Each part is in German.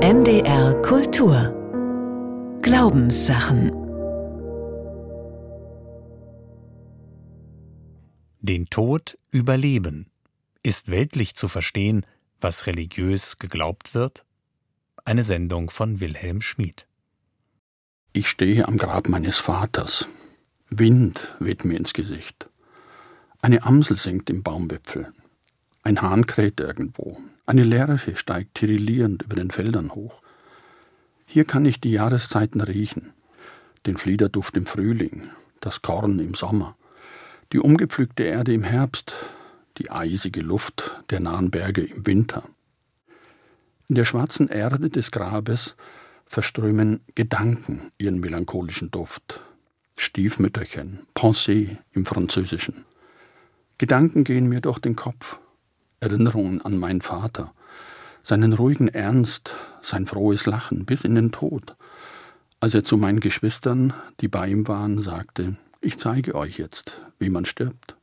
NDR Kultur Glaubenssachen Den Tod überleben. Ist weltlich zu verstehen, was religiös geglaubt wird? Eine Sendung von Wilhelm Schmid. Ich stehe am Grab meines Vaters. Wind weht mir ins Gesicht. Eine Amsel singt im Baumwipfel. Ein Hahn kräht irgendwo. Eine Lerche steigt tirillierend über den Feldern hoch. Hier kann ich die Jahreszeiten riechen. Den Fliederduft im Frühling, das Korn im Sommer, die umgepflügte Erde im Herbst, die eisige Luft der nahen Berge im Winter. In der schwarzen Erde des Grabes verströmen Gedanken ihren melancholischen Duft. Stiefmütterchen, Pensée im Französischen. Gedanken gehen mir durch den Kopf, Erinnerungen an meinen Vater, seinen ruhigen Ernst, sein frohes Lachen bis in den Tod, als er zu meinen Geschwistern, die bei ihm waren, sagte, ich zeige euch jetzt, wie man stirbt.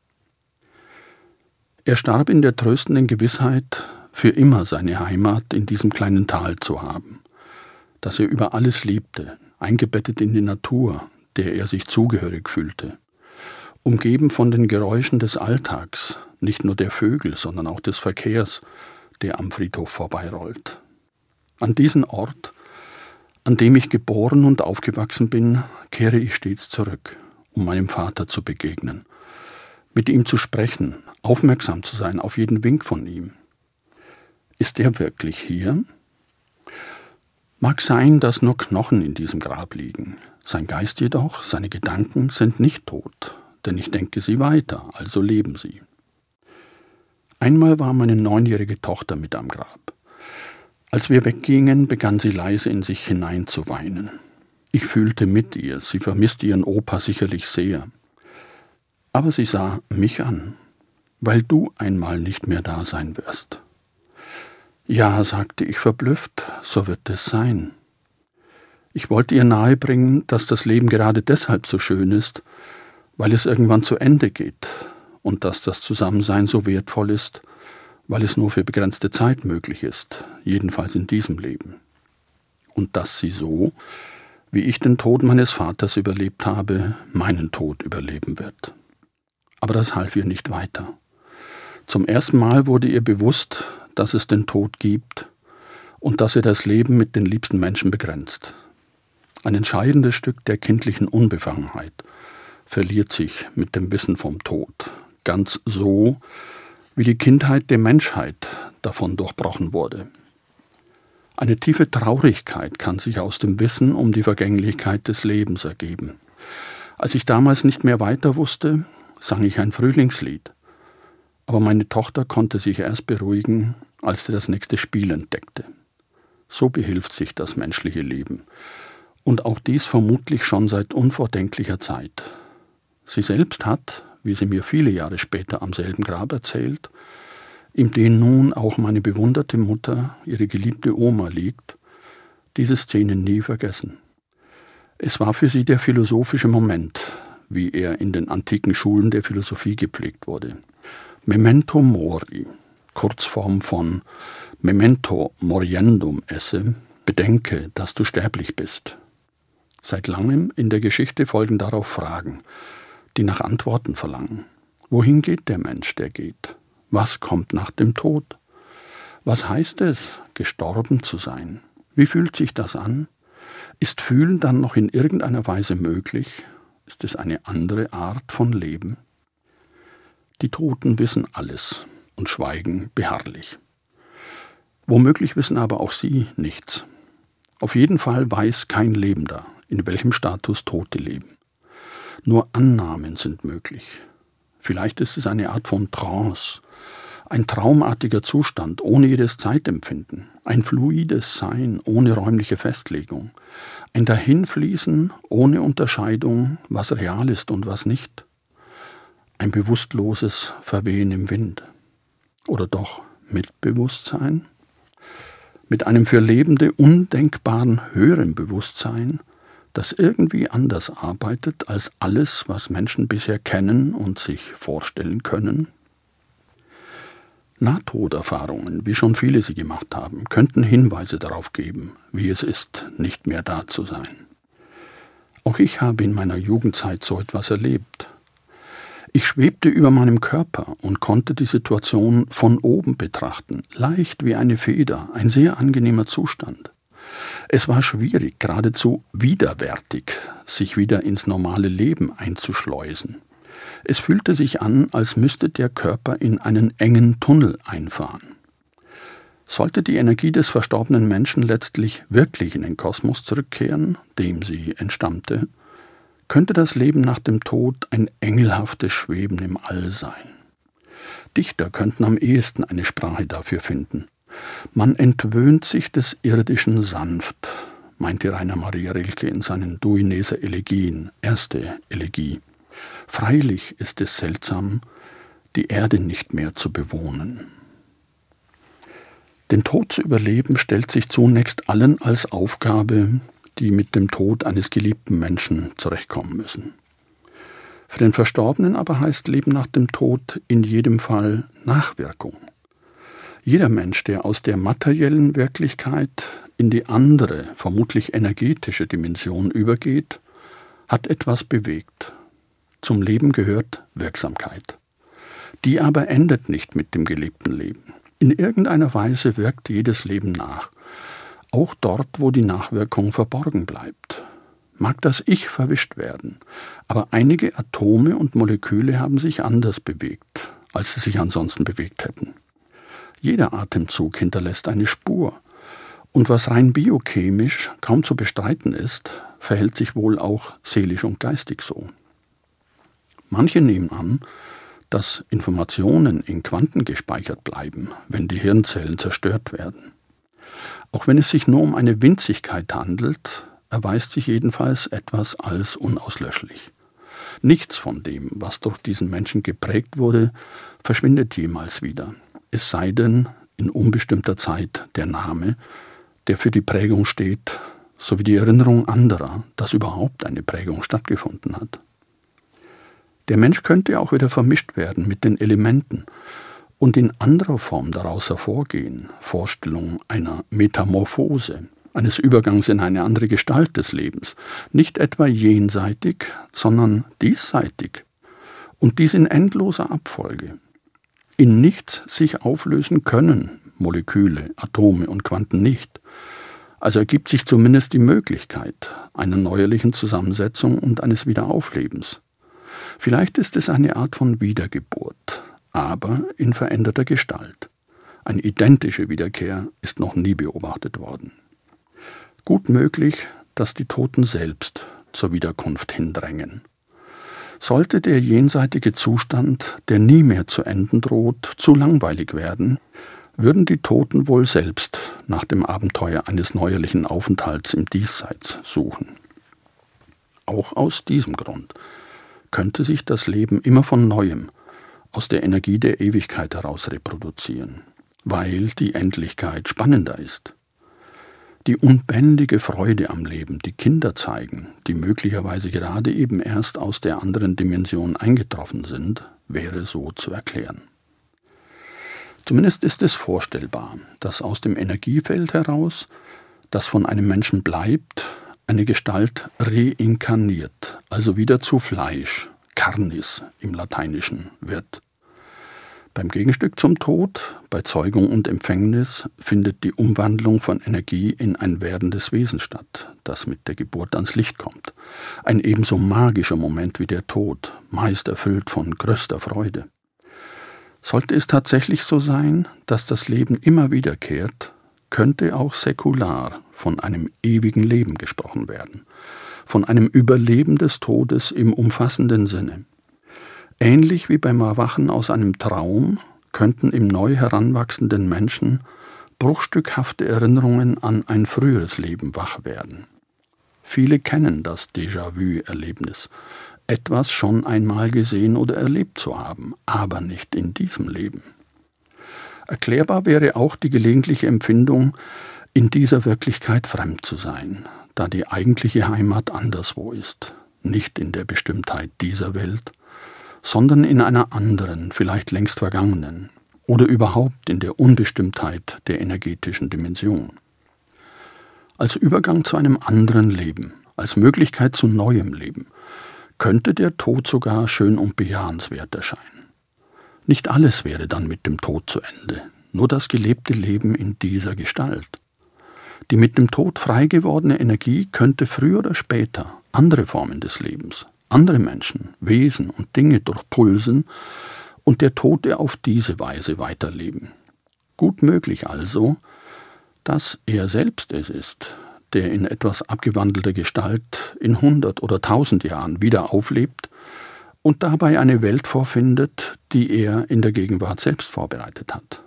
Er starb in der tröstenden Gewissheit, für immer seine Heimat in diesem kleinen Tal zu haben, das er über alles liebte, eingebettet in die Natur, der er sich zugehörig fühlte, umgeben von den Geräuschen des Alltags, nicht nur der Vögel, sondern auch des Verkehrs, der am Friedhof vorbeirollt. An diesen Ort, an dem ich geboren und aufgewachsen bin, kehre ich stets zurück, um meinem Vater zu begegnen, mit ihm zu sprechen, aufmerksam zu sein auf jeden Wink von ihm. Ist er wirklich hier? Mag sein, dass nur Knochen in diesem Grab liegen. Sein Geist jedoch, seine Gedanken sind nicht tot, denn ich denke sie weiter, also leben sie. Einmal war meine neunjährige Tochter mit am Grab. Als wir weggingen, begann sie leise in sich hinein zu weinen. Ich fühlte mit ihr, sie vermisste ihren Opa sicherlich sehr. Aber sie sah mich an, weil du einmal nicht mehr da sein wirst. Ja, sagte ich verblüfft, so wird es sein. Ich wollte ihr nahebringen, dass das Leben gerade deshalb so schön ist, weil es irgendwann zu Ende geht, und dass das Zusammensein so wertvoll ist, weil es nur für begrenzte Zeit möglich ist, jedenfalls in diesem Leben. Und dass sie so, wie ich den Tod meines Vaters überlebt habe, meinen Tod überleben wird. Aber das half ihr nicht weiter. Zum ersten Mal wurde ihr bewusst, dass es den Tod gibt und dass er das Leben mit den liebsten Menschen begrenzt. Ein entscheidendes Stück der kindlichen Unbefangenheit verliert sich mit dem Wissen vom Tod, ganz so, wie die Kindheit der Menschheit davon durchbrochen wurde. Eine tiefe Traurigkeit kann sich aus dem Wissen um die Vergänglichkeit des Lebens ergeben. Als ich damals nicht mehr weiter wusste, sang ich ein Frühlingslied. Aber meine Tochter konnte sich erst beruhigen, als sie das nächste Spiel entdeckte. So behilft sich das menschliche Leben. Und auch dies vermutlich schon seit unvordenklicher Zeit. Sie selbst hat, wie sie mir viele Jahre später am selben Grab erzählt, in dem nun auch meine bewunderte Mutter, ihre geliebte Oma liegt, diese Szene nie vergessen. Es war für sie der philosophische Moment, wie er in den antiken Schulen der Philosophie gepflegt wurde. Memento mori, Kurzform von Memento moriendum esse, bedenke, dass du sterblich bist. Seit langem in der Geschichte folgen darauf Fragen, die nach Antworten verlangen. Wohin geht der Mensch, der geht? Was kommt nach dem Tod? Was heißt es, gestorben zu sein? Wie fühlt sich das an? Ist Fühlen dann noch in irgendeiner Weise möglich? Ist es eine andere Art von Leben? Die Toten wissen alles und schweigen beharrlich. Womöglich wissen aber auch sie nichts. Auf jeden Fall weiß kein Lebender, in welchem Status Tote leben. Nur Annahmen sind möglich. Vielleicht ist es eine Art von Trance, ein traumartiger Zustand ohne jedes Zeitempfinden, ein fluides Sein ohne räumliche Festlegung, ein Dahinfließen ohne Unterscheidung, was real ist und was nicht, ein bewusstloses Verwehen im Wind. Oder doch mit Bewusstsein? Mit einem für Lebende undenkbaren höheren Bewusstsein, das irgendwie anders arbeitet als alles, was Menschen bisher kennen und sich vorstellen können? Nahtoderfahrungen, wie schon viele sie gemacht haben, könnten Hinweise darauf geben, wie es ist, nicht mehr da zu sein. Auch ich habe in meiner Jugendzeit so etwas erlebt. Ich schwebte über meinem Körper und konnte die Situation von oben betrachten, leicht wie eine Feder, ein sehr angenehmer Zustand. Es war schwierig, geradezu widerwärtig, sich wieder ins normale Leben einzuschleusen. Es fühlte sich an, als müsste der Körper in einen engen Tunnel einfahren. Sollte die Energie des verstorbenen Menschen letztlich wirklich in den Kosmos zurückkehren, dem sie entstammte, könnte das Leben nach dem Tod ein engelhaftes Schweben im All sein. Dichter könnten am ehesten eine Sprache dafür finden. Man entwöhnt sich des Irdischen sanft, meinte Rainer Maria Rilke in seinen Duineser Elegien, erste Elegie. Freilich ist es seltsam, die Erde nicht mehr zu bewohnen. Den Tod zu überleben stellt sich zunächst allen als Aufgabe, die mit dem Tod eines geliebten Menschen zurechtkommen müssen. Für den Verstorbenen aber heißt Leben nach dem Tod in jedem Fall Nachwirkung. Jeder Mensch, der aus der materiellen Wirklichkeit in die andere, vermutlich energetische Dimension übergeht, hat etwas bewegt, zum Leben gehört Wirksamkeit. Die aber endet nicht mit dem gelebten Leben. In irgendeiner Weise wirkt jedes Leben nach, auch dort, wo die Nachwirkung verborgen bleibt. Mag das Ich verwischt werden, aber einige Atome und Moleküle haben sich anders bewegt, als sie sich ansonsten bewegt hätten. Jeder Atemzug hinterlässt eine Spur, und was rein biochemisch kaum zu bestreiten ist, verhält sich wohl auch seelisch und geistig so. Manche nehmen an, dass Informationen in Quanten gespeichert bleiben, wenn die Hirnzellen zerstört werden. Auch wenn es sich nur um eine Winzigkeit handelt, erweist sich jedenfalls etwas als unauslöschlich. Nichts von dem, was durch diesen Menschen geprägt wurde, verschwindet jemals wieder, es sei denn in unbestimmter Zeit der Name, der für die Prägung steht, sowie die Erinnerung anderer, dass überhaupt eine Prägung stattgefunden hat. Der Mensch könnte auch wieder vermischt werden mit den Elementen und in anderer Form daraus hervorgehen, Vorstellung einer Metamorphose, eines Übergangs in eine andere Gestalt des Lebens, nicht etwa jenseitig, sondern diesseitig, und dies in endloser Abfolge. In nichts sich auflösen können Moleküle, Atome und Quanten nicht. Also ergibt sich zumindest die Möglichkeit einer neuerlichen Zusammensetzung und eines Wiederauflebens. Vielleicht ist es eine Art von Wiedergeburt, aber in veränderter Gestalt. Eine identische Wiederkehr ist noch nie beobachtet worden. Gut möglich, dass die Toten selbst zur Wiederkunft hindrängen. Sollte der jenseitige Zustand, der nie mehr zu enden droht, zu langweilig werden, würden die Toten wohl selbst nach dem Abenteuer eines neuerlichen Aufenthalts im Diesseits suchen. Auch aus diesem Grund könnte sich das Leben immer von neuem aus der Energie der Ewigkeit heraus reproduzieren, weil die Endlichkeit spannender ist. Die unbändige Freude am Leben, die Kinder zeigen, die möglicherweise gerade eben erst aus der anderen Dimension eingetroffen sind, wäre so zu erklären. Zumindest ist es vorstellbar, dass aus dem Energiefeld heraus, das von einem Menschen bleibt, eine Gestalt reinkarniert, also wieder zu Fleisch, Carnis im Lateinischen wird. Beim Gegenstück zum Tod, bei Zeugung und Empfängnis, findet die Umwandlung von Energie in ein werdendes Wesen statt, das mit der Geburt ans Licht kommt. Ein ebenso magischer Moment wie der Tod, meist erfüllt von größter Freude. Sollte es tatsächlich so sein, dass das Leben immer wiederkehrt, könnte auch säkular von einem ewigen Leben gesprochen werden, von einem Überleben des Todes im umfassenden Sinne. Ähnlich wie beim Erwachen aus einem Traum könnten im neu heranwachsenden Menschen bruchstückhafte Erinnerungen an ein früheres Leben wach werden. Viele kennen das Déjà-vu-Erlebnis, etwas schon einmal gesehen oder erlebt zu haben, aber nicht in diesem Leben. Erklärbar wäre auch die gelegentliche Empfindung, in dieser Wirklichkeit fremd zu sein, da die eigentliche Heimat anderswo ist, nicht in der Bestimmtheit dieser Welt, sondern in einer anderen, vielleicht längst vergangenen. oder überhaupt in der Unbestimmtheit der energetischen Dimension. Als Übergang zu einem anderen Leben, als Möglichkeit zu neuem Leben, könnte der Tod sogar schön und bejahenswert erscheinen. Nicht alles wäre dann mit dem Tod zu Ende, nur das gelebte Leben in dieser Gestalt. Die mit dem Tod frei gewordene Energie könnte früher oder später andere Formen des Lebens, andere Menschen, Wesen und Dinge durchpulsen und der Tote auf diese Weise weiterleben. Gut möglich also, dass er selbst es ist, der in etwas abgewandelter Gestalt in hundert oder tausend Jahren wieder auflebt und dabei eine Welt vorfindet, die er in der Gegenwart selbst vorbereitet hat.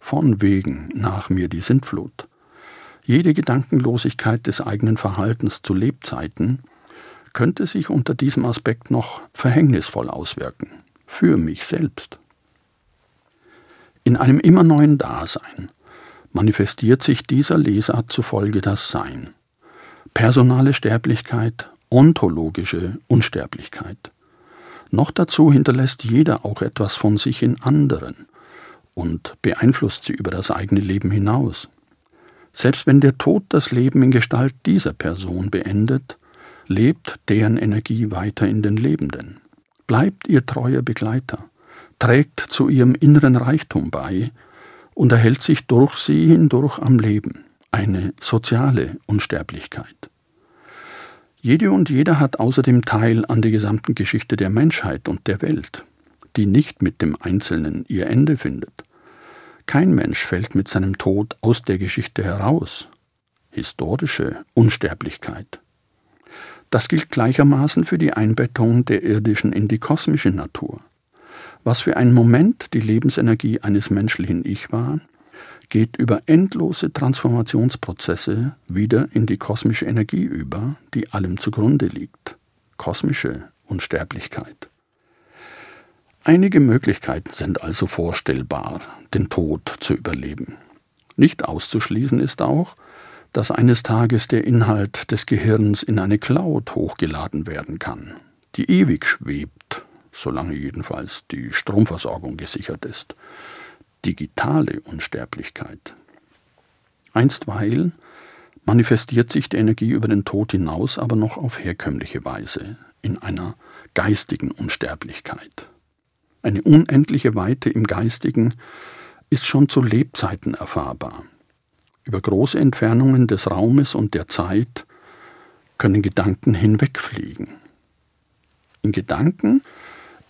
Von wegen nach mir die Sintflut. Jede Gedankenlosigkeit des eigenen Verhaltens zu Lebzeiten könnte sich unter diesem Aspekt noch verhängnisvoll auswirken, für mich selbst. In einem immer neuen Dasein manifestiert sich dieser Lesart zufolge das Sein. Personale Sterblichkeit, ontologische Unsterblichkeit. Noch dazu hinterlässt jeder auch etwas von sich in anderen und beeinflusst sie über das eigene Leben hinaus. Selbst wenn der Tod das Leben in Gestalt dieser Person beendet, lebt deren Energie weiter in den Lebenden, bleibt ihr treuer Begleiter, trägt zu ihrem inneren Reichtum bei und erhält sich durch sie hindurch am Leben, eine soziale Unsterblichkeit. Jede und jeder hat außerdem Teil an der gesamten Geschichte der Menschheit und der Welt, die nicht mit dem Einzelnen ihr Ende findet. Kein Mensch fällt mit seinem Tod aus der Geschichte heraus. Historische Unsterblichkeit. Das gilt gleichermaßen für die Einbettung der irdischen in die kosmische Natur. Was für einen Moment die Lebensenergie eines menschlichen Ich war, geht über endlose Transformationsprozesse wieder in die kosmische Energie über, die allem zugrunde liegt. Kosmische Unsterblichkeit. Einige Möglichkeiten sind also vorstellbar, den Tod zu überleben. Nicht auszuschließen ist auch, dass eines Tages der Inhalt des Gehirns in eine Cloud hochgeladen werden kann, die ewig schwebt, solange jedenfalls die Stromversorgung gesichert ist. Digitale Unsterblichkeit. Einstweilen manifestiert sich die Energie über den Tod hinaus aber noch auf herkömmliche Weise, in einer geistigen Unsterblichkeit. Eine unendliche Weite im Geistigen ist schon zu Lebzeiten erfahrbar. Über große Entfernungen des Raumes und der Zeit können Gedanken hinwegfliegen. In Gedanken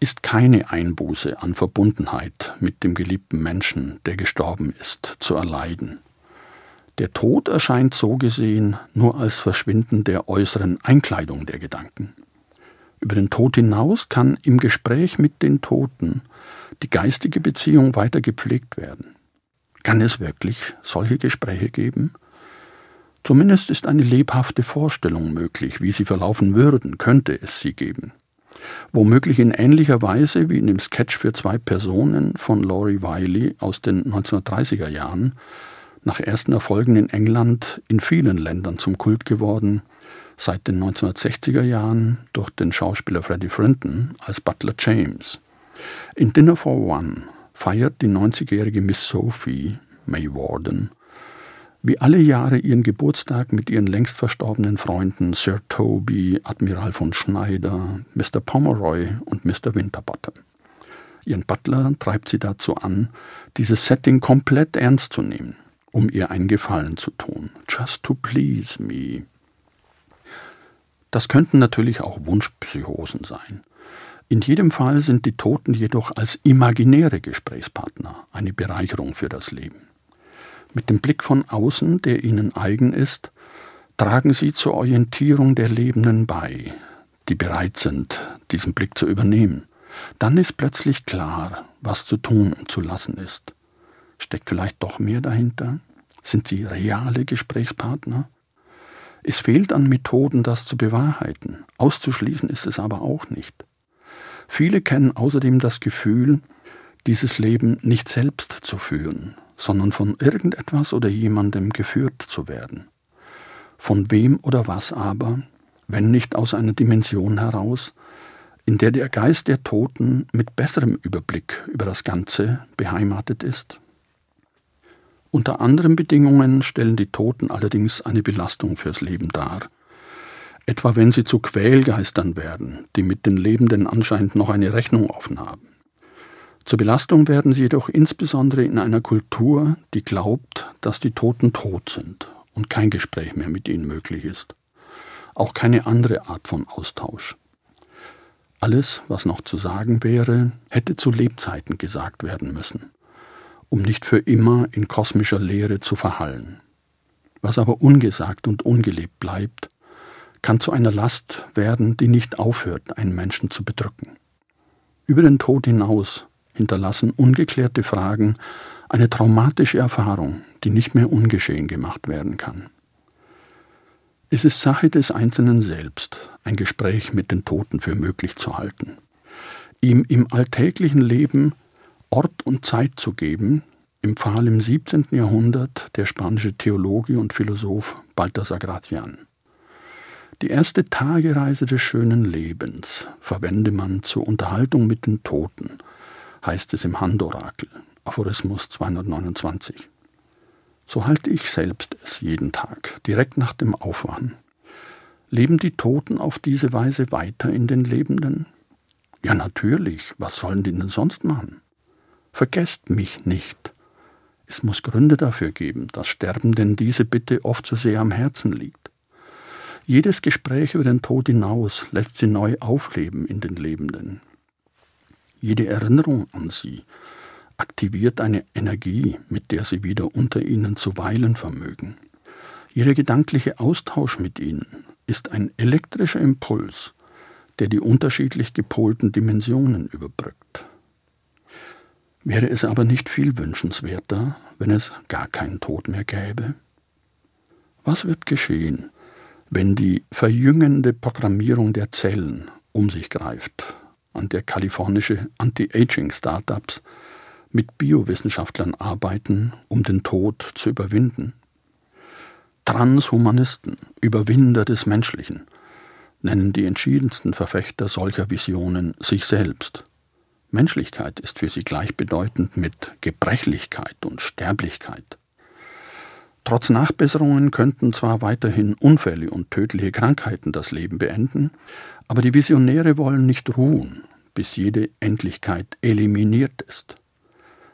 ist keine Einbuße an Verbundenheit mit dem geliebten Menschen, der gestorben ist, zu erleiden. Der Tod erscheint so gesehen nur als Verschwinden der äußeren Einkleidung der Gedanken. Über den Tod hinaus kann im Gespräch mit den Toten die geistige Beziehung weiter gepflegt werden. Kann es wirklich solche Gespräche geben? Zumindest ist eine lebhafte Vorstellung möglich, wie sie verlaufen würden, könnte es sie geben. Womöglich in ähnlicher Weise wie in dem Sketch für zwei Personen von Laurie Wiley aus den 1930er Jahren, nach ersten Erfolgen in England in vielen Ländern zum Kult geworden, seit den 1960er Jahren durch den Schauspieler Freddie Frinton als Butler James. In Dinner for One feiert die 90-jährige Miss Sophie, May Warden, wie alle Jahre ihren Geburtstag mit ihren längst verstorbenen Freunden Sir Toby, Admiral von Schneider, Mr. Pomeroy und Mr. Winterbottom. Ihren Butler treibt sie dazu an, dieses Setting komplett ernst zu nehmen, um ihr einen Gefallen zu tun. Just to please me. Das könnten natürlich auch Wunschpsychosen sein. In jedem Fall sind die Toten jedoch als imaginäre Gesprächspartner eine Bereicherung für das Leben. Mit dem Blick von außen, der ihnen eigen ist, tragen sie zur Orientierung der Lebenden bei, die bereit sind, diesen Blick zu übernehmen. Dann ist plötzlich klar, was zu tun und zu lassen ist. Steckt vielleicht doch mehr dahinter? Sind sie reale Gesprächspartner? Es fehlt an Methoden, das zu bewahrheiten. Auszuschließen ist es aber auch nicht. Viele kennen außerdem das Gefühl, dieses Leben nicht selbst zu führen, sondern von irgendetwas oder jemandem geführt zu werden. Von wem oder was aber, wenn nicht aus einer Dimension heraus, in der der Geist der Toten mit besserem Überblick über das Ganze beheimatet ist? Unter anderen Bedingungen stellen die Toten allerdings eine Belastung fürs Leben dar. Etwa wenn sie zu Quälgeistern werden, die mit den Lebenden anscheinend noch eine Rechnung offen haben. Zur Belastung werden sie jedoch insbesondere in einer Kultur, die glaubt, dass die Toten tot sind und kein Gespräch mehr mit ihnen möglich ist. Auch keine andere Art von Austausch. Alles, was noch zu sagen wäre, hätte zu Lebzeiten gesagt werden müssen um nicht für immer in kosmischer Leere zu verhallen. Was aber ungesagt und ungelebt bleibt, kann zu einer Last werden, die nicht aufhört, einen Menschen zu bedrücken. Über den Tod hinaus hinterlassen ungeklärte Fragen eine traumatische Erfahrung, die nicht mehr ungeschehen gemacht werden kann. Es ist Sache des Einzelnen selbst, ein Gespräch mit den Toten für möglich zu halten, ihm im alltäglichen Leben Ort und Zeit zu geben, empfahl im 17. Jahrhundert der spanische Theologe und Philosoph Balthasar Gracian. Die erste Tagereise des schönen Lebens verwende man zur Unterhaltung mit den Toten, heißt es im Handorakel, Aphorismus 229. So halte ich selbst es jeden Tag, direkt nach dem Aufwachen. Leben die Toten auf diese Weise weiter in den Lebenden? Ja, natürlich, was sollen die denn sonst machen? Vergesst mich nicht. Es muss Gründe dafür geben, dass Sterbenden diese Bitte oft zu sehr am Herzen liegt. Jedes Gespräch über den Tod hinaus lässt sie neu aufleben in den Lebenden. Jede Erinnerung an sie aktiviert eine Energie, mit der sie wieder unter ihnen zu weilen vermögen. Jeder gedankliche Austausch mit ihnen ist ein elektrischer Impuls, der die unterschiedlich gepolten Dimensionen überbrückt. Wäre es aber nicht viel wünschenswerter, wenn es gar keinen Tod mehr gäbe? Was wird geschehen, wenn die verjüngende Programmierung der Zellen um sich greift, an der kalifornische Anti-Aging-Startups mit Biowissenschaftlern arbeiten, um den Tod zu überwinden? Transhumanisten, Überwinder des Menschlichen, nennen die entschiedensten Verfechter solcher Visionen sich selbst. Menschlichkeit ist für sie gleichbedeutend mit Gebrechlichkeit und Sterblichkeit. Trotz Nachbesserungen könnten zwar weiterhin Unfälle und tödliche Krankheiten das Leben beenden, aber die Visionäre wollen nicht ruhen, bis jede Endlichkeit eliminiert ist.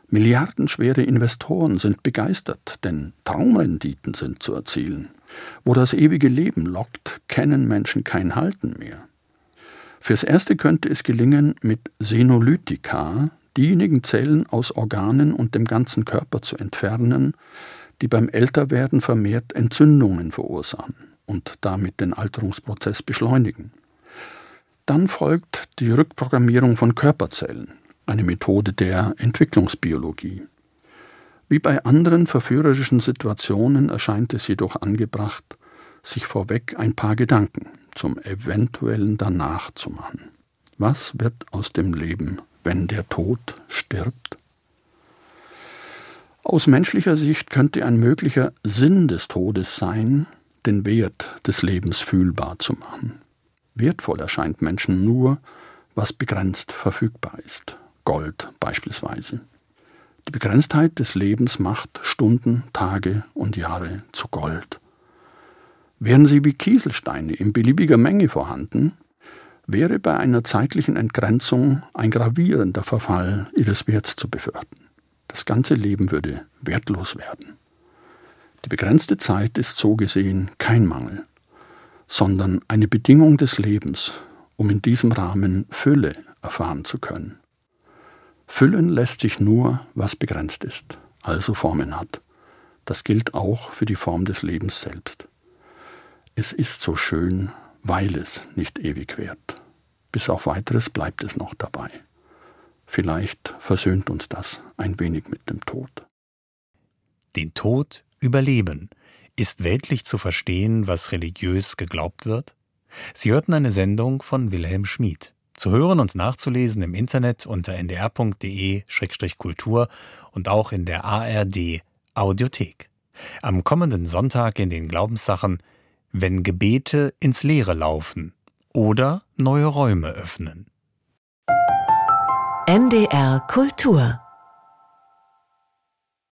Milliardenschwere Investoren sind begeistert, denn Traumrenditen sind zu erzielen. Wo das ewige Leben lockt, kennen Menschen kein Halten mehr. Fürs Erste könnte es gelingen, mit Senolytika diejenigen Zellen aus Organen und dem ganzen Körper zu entfernen, die beim Älterwerden vermehrt Entzündungen verursachen und damit den Alterungsprozess beschleunigen. Dann folgt die Rückprogrammierung von Körperzellen, eine Methode der Entwicklungsbiologie. Wie bei anderen verführerischen Situationen erscheint es jedoch angebracht, sich vorweg ein paar Gedanken zum eventuellen Danach zu machen. Was wird aus dem Leben, wenn der Tod stirbt? Aus menschlicher Sicht könnte ein möglicher Sinn des Todes sein, den Wert des Lebens fühlbar zu machen. Wertvoll erscheint Menschen nur, was begrenzt verfügbar ist. Gold beispielsweise. Die Begrenztheit des Lebens macht Stunden, Tage und Jahre zu Gold. Wären sie wie Kieselsteine in beliebiger Menge vorhanden, wäre bei einer zeitlichen Entgrenzung ein gravierender Verfall ihres Werts zu befürchten. Das ganze Leben würde wertlos werden. Die begrenzte Zeit ist so gesehen kein Mangel, sondern eine Bedingung des Lebens, um in diesem Rahmen Fülle erfahren zu können. Füllen lässt sich nur, was begrenzt ist, also Formen hat. Das gilt auch für die Form des Lebens selbst. Es ist so schön, weil es nicht ewig währt. Bis auf weiteres bleibt es noch dabei. Vielleicht versöhnt uns das ein wenig mit dem Tod. Den Tod überleben. Ist weltlich zu verstehen, was religiös geglaubt wird? Sie hörten eine Sendung von Wilhelm Schmid. Zu hören und nachzulesen im Internet unter ndr.de-kultur und auch in der ARD Audiothek. Am kommenden Sonntag in den Glaubenssachen wenn Gebete ins Leere laufen oder neue Räume öffnen. NDR Kultur